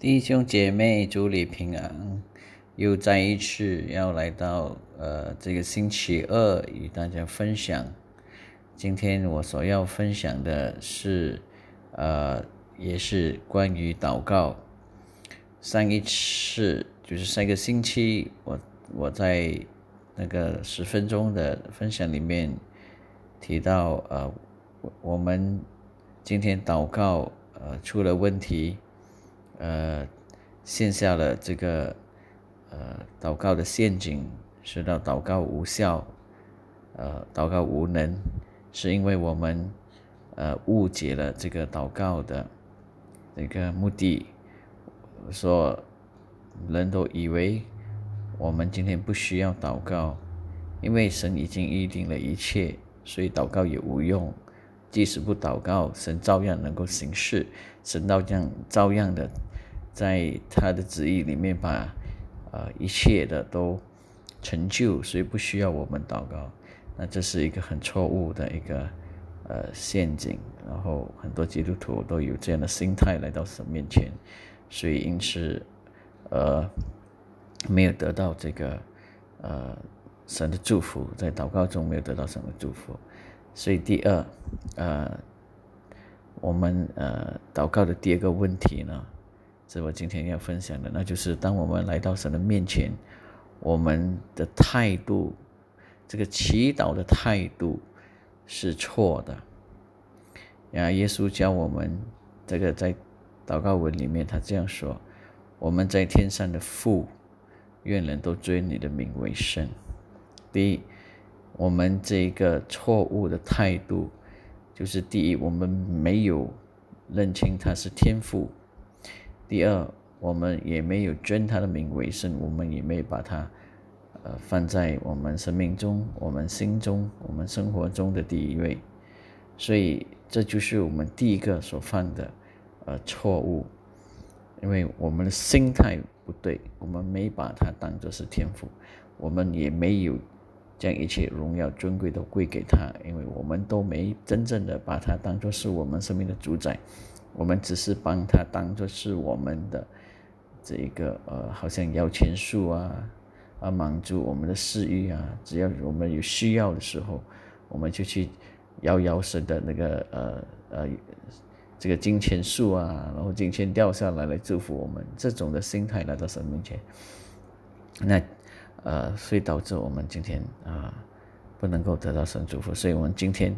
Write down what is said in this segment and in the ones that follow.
弟兄姐妹，祝你平安！又再一次要来到呃这个星期二与大家分享。今天我所要分享的是呃也是关于祷告。上一次就是上个星期，我我在那个十分钟的分享里面提到呃我们今天祷告呃出了问题。呃，陷下了这个呃祷告的陷阱，使到祷告无效，呃，祷告无能，是因为我们呃误解了这个祷告的这个目的，说人都以为我们今天不需要祷告，因为神已经预定了一切，所以祷告也无用。即使不祷告，神照样能够行事，神照样照样的。在他的旨意里面，把呃一切的都成就，所以不需要我们祷告。那这是一个很错误的一个呃陷阱。然后很多基督徒都有这样的心态来到神面前，所以因此呃没有得到这个呃神的祝福，在祷告中没有得到神的祝福。所以第二呃我们呃祷告的第二个问题呢？是我今天要分享的，那就是当我们来到神的面前，我们的态度，这个祈祷的态度是错的。呀，耶稣教我们，这个在祷告文里面，他这样说：“我们在天上的父，愿人都尊你的名为圣。”第一，我们这一个错误的态度，就是第一，我们没有认清他是天父。第二，我们也没有尊他的名为圣，我们也没有把他，呃，放在我们生命中、我们心中、我们生活中的第一位。所以，这就是我们第一个所犯的，呃，错误。因为我们的心态不对，我们没把他当作是天赋，我们也没有将一切荣耀尊贵都归给他，因为我们都没真正的把他当作是我们生命的主宰。我们只是帮他当做是我们的这一个呃，好像摇钱树啊，啊满足我们的私欲啊。只要我们有需要的时候，我们就去摇摇神的那个呃呃这个金钱树啊，然后金钱掉下来来祝福我们。这种的心态来到神面前，那呃，所以导致我们今天啊不能够得到神祝福。所以我们今天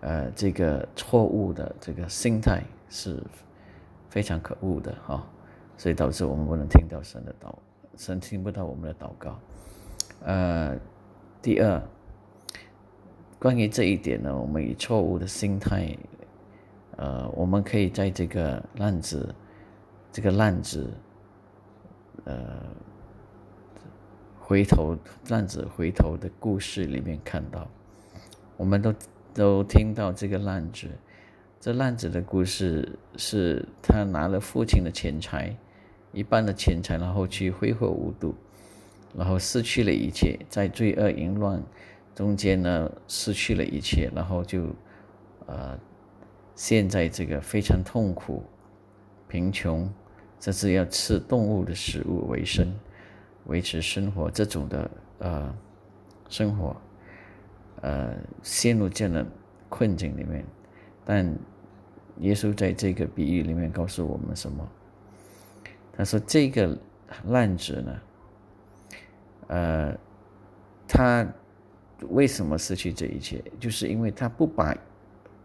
呃这个错误的这个心态。是非常可恶的哈，所以导致我们不能听到神的祷，神听不到我们的祷告。呃，第二，关于这一点呢，我们以错误的心态，呃，我们可以在这个浪子，这个浪子，呃，回头浪子回头的故事里面看到，我们都都听到这个浪子。这浪子的故事是他拿了父亲的钱财，一半的钱财，然后去挥霍无度，然后失去了一切，在罪恶淫乱中间呢，失去了一切，然后就呃陷在这个非常痛苦、贫穷，甚至要吃动物的食物为生，维持生活这种的呃生活，呃陷入这样的困境里面。但耶稣在这个比喻里面告诉我们什么？他说：“这个浪子呢，呃，他为什么失去这一切？就是因为他不把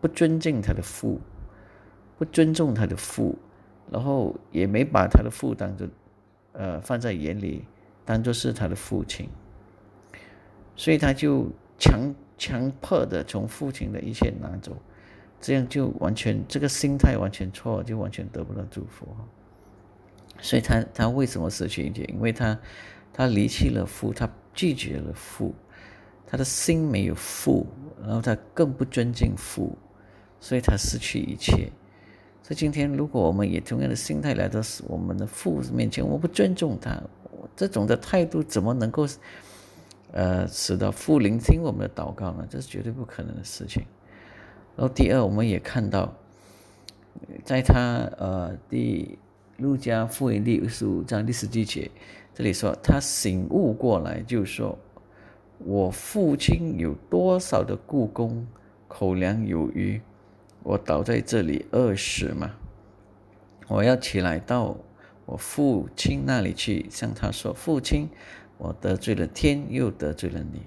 不尊敬他的父，不尊重他的父，然后也没把他的父当做呃放在眼里，当做是他的父亲，所以他就强强迫的从父亲的一切拿走。”这样就完全这个心态完全错，就完全得不到祝福。所以他他为什么失去一切？因为他他离弃了父，他拒绝了父，他的心没有父，然后他更不尊敬父，所以他失去一切。所以今天如果我们也同样的心态来到我们的父面前，我不尊重他，这种的态度怎么能够呃使得父聆听我们的祷告呢？这是绝对不可能的事情。然后第二，我们也看到，在他呃第路加福音第十五章第十几节，这里说他醒悟过来，就说：“我父亲有多少的故宫，口粮有余，我倒在这里饿死吗？我要起来到我父亲那里去，向他说：父亲，我得罪了天，又得罪了你。”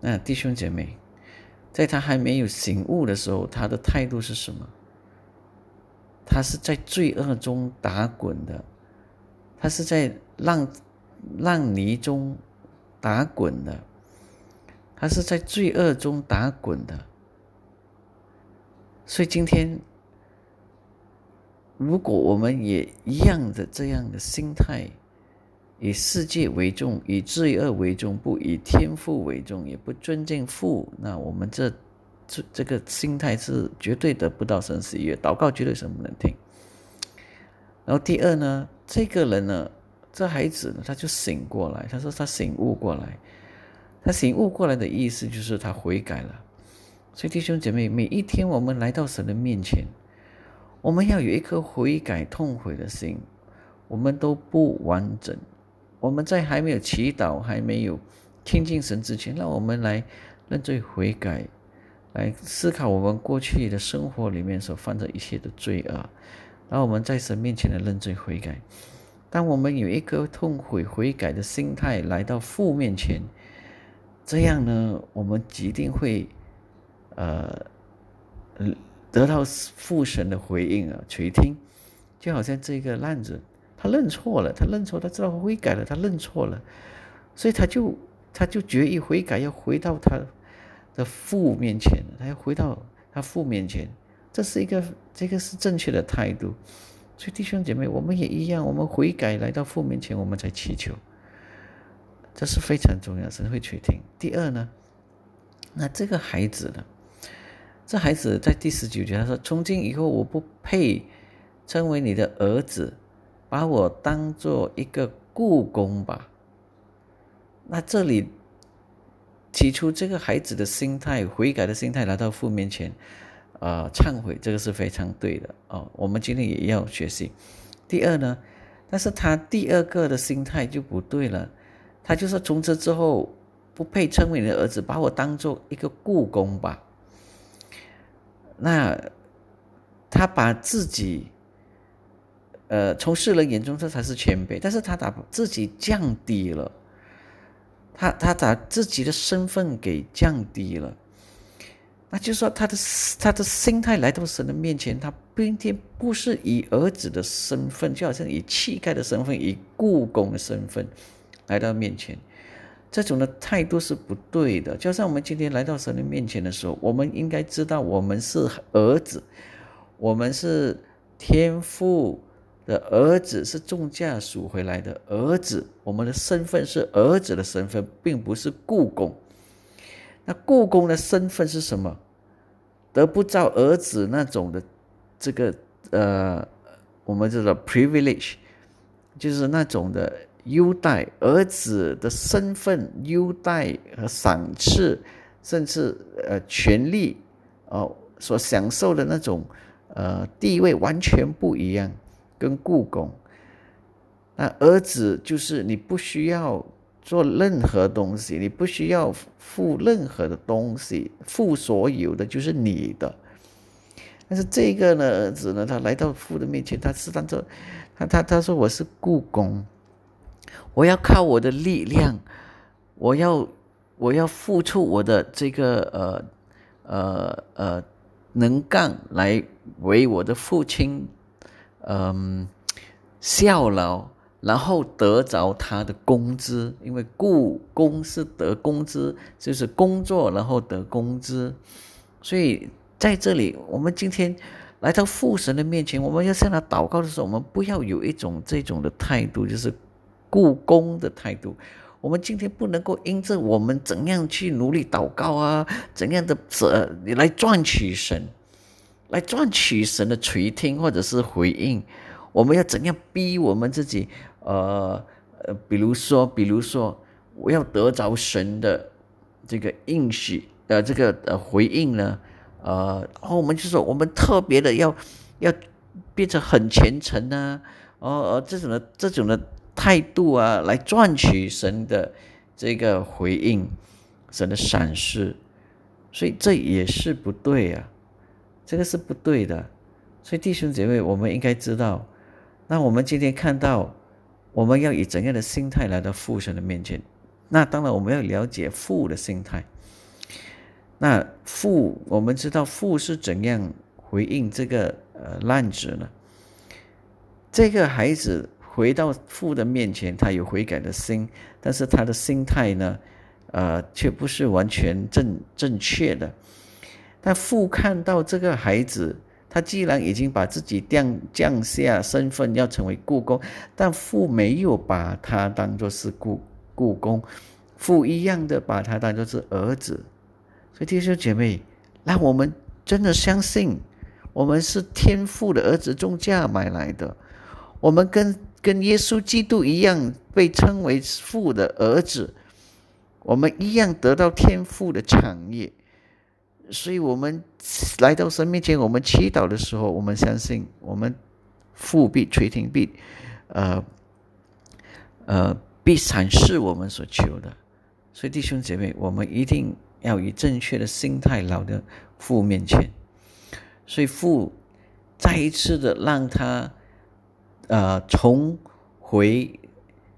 那弟兄姐妹，在他还没有醒悟的时候，他的态度是什么？他是在罪恶中打滚的，他是在浪浪泥中打滚的，他是在罪恶中打滚的。所以今天，如果我们也一样的这样的心态，以世界为重，以罪恶为重，不以天赋为重，也不尊敬父，那我们这。这这个心态是绝对得不到神喜悦，祷告绝对神不能听。然后第二呢，这个人呢，这孩子呢，他就醒过来，他说他醒悟过来，他醒悟过来的意思就是他悔改了。所以弟兄姐妹，每一天我们来到神的面前，我们要有一颗悔改痛悔的心。我们都不完整，我们在还没有祈祷、还没有亲近神之前，让我们来认罪悔改。来思考我们过去的生活里面所犯的一切的罪恶，然后我们在神面前的认罪悔改。当我们有一颗痛悔悔改的心态来到父面前，这样呢，我们一定会呃得到父神的回应啊垂听。就好像这个烂子，他认错了，他认错，他知道悔改了，他认错了，所以他就他就决意悔改，要回到他。的父面前，他要回到他父面前，这是一个这个是正确的态度。所以弟兄姐妹，我们也一样，我们悔改来到父面前，我们才祈求，这是非常重要，神会垂听。第二呢，那这个孩子呢，这孩子在第十九节他说：“从今以后，我不配称为你的儿子，把我当做一个故宫吧。”那这里。提出这个孩子的心态、悔改的心态来到父面前，啊，忏悔，这个是非常对的哦。我们今天也要学习。第二呢，但是他第二个的心态就不对了，他就是从此之后不配称为你的儿子，把我当做一个故宫吧。那他把自己，呃，从世人眼中这才是谦卑，但是他把自己降低了。他他把自己的身份给降低了，那就是说他的他的心态来到神的面前，他今天不是以儿子的身份，就好像以乞丐的身份，以故宫的身份来到面前，这种的态度是不对的。就像我们今天来到神的面前的时候，我们应该知道我们是儿子，我们是天父。的儿子是重价赎回来的儿子，我们的身份是儿子的身份，并不是故宫。那故宫的身份是什么？得不到儿子那种的这个呃，我们叫做 privilege，就是那种的优待，儿子的身份优待和赏赐，甚至呃权利哦所享受的那种呃地位完全不一样。跟故宫，那儿子就是你不需要做任何东西，你不需要付任何的东西，付所有的就是你的。但是这个呢，儿子呢，他来到父的面前，他是当做他他他说我是故宫，我要靠我的力量，我要我要付出我的这个呃呃呃能干来为我的父亲。嗯，效劳，然后得着他的工资，因为雇工是得工资，就是工作然后得工资。所以在这里，我们今天来到父神的面前，我们要向他祷告的时候，我们不要有一种这种的态度，就是故宫的态度。我们今天不能够因着我们怎样去努力祷告啊，怎样的责来赚取神。来赚取神的垂听或者是回应，我们要怎样逼我们自己？呃呃，比如说，比如说，我要得着神的这个应许，呃，这个呃回应呢？呃，然后我们就说，我们特别的要要变成很虔诚呢，哦，这种的这种的态度啊，来赚取神的这个回应，神的赏识，所以这也是不对啊，这个是不对的。所以弟兄姐妹，我们应该知道，那我们今天看到，我们要以怎样的心态来到父神的面前？那当然，我们要了解父的心态。那父，我们知道父是怎样回应这个呃烂子呢？这个孩子回到父的面前，他有悔改的心，但是他的心态呢，呃，却不是完全正正确的。但父看到这个孩子，他既然已经把自己降降下身份，要成为故宫，但父没有把他当作是故故宫，父一样的把他当作是儿子。所以弟兄姐妹，让我们真的相信，我们是天父的儿子，重价买来的。我们跟跟耶稣基督一样，被称为父的儿子，我们一样得到天父的产业。所以，我们来到神面前，我们祈祷的时候，我们相信，我们父必垂听，必呃呃必赏赐我们所求的。所以，弟兄姐妹，我们一定要以正确的心态来到父面前。所以，父再一次的让他。呃，重回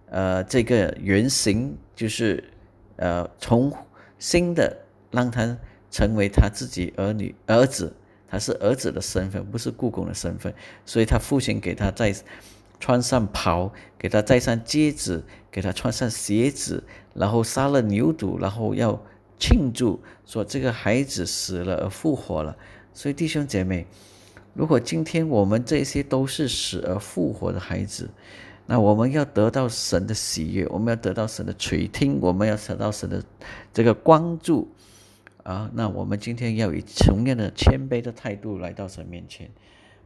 呃这个原型，就是呃重新的让他成为他自己儿女儿子，他是儿子的身份，不是故宫的身份，所以他父亲给他再穿上袍，给他戴上戒指，给他穿上鞋子，然后杀了牛犊，然后要庆祝说这个孩子死了而复活了，所以弟兄姐妹。如果今天我们这些都是死而复活的孩子，那我们要得到神的喜悦，我们要得到神的垂听，我们要得到神的这个关注啊！那我们今天要以同样的谦卑的态度来到神面前。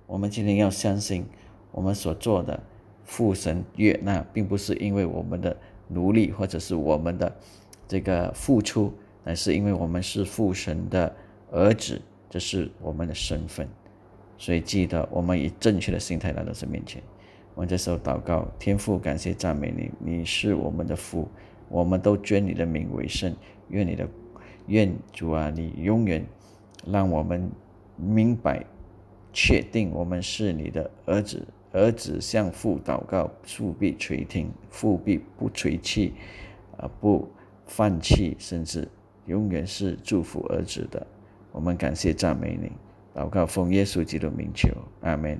我们今天要相信，我们所做的父神悦纳，并不是因为我们的努力或者是我们的这个付出，乃是因为我们是父神的儿子，这是我们的身份。所以记得，我们以正确的心态来到神面前。我们这时候祷告，天父，感谢赞美你，你是我们的父，我们都尊你的名为圣。愿你的，愿主啊，你永远让我们明白、确定，我们是你的儿子。儿子向父祷告，父必垂听，父必不垂弃，啊，不放弃，甚至永远是祝福儿子的。我们感谢赞美你。祷告奉耶稣基督名求，阿门。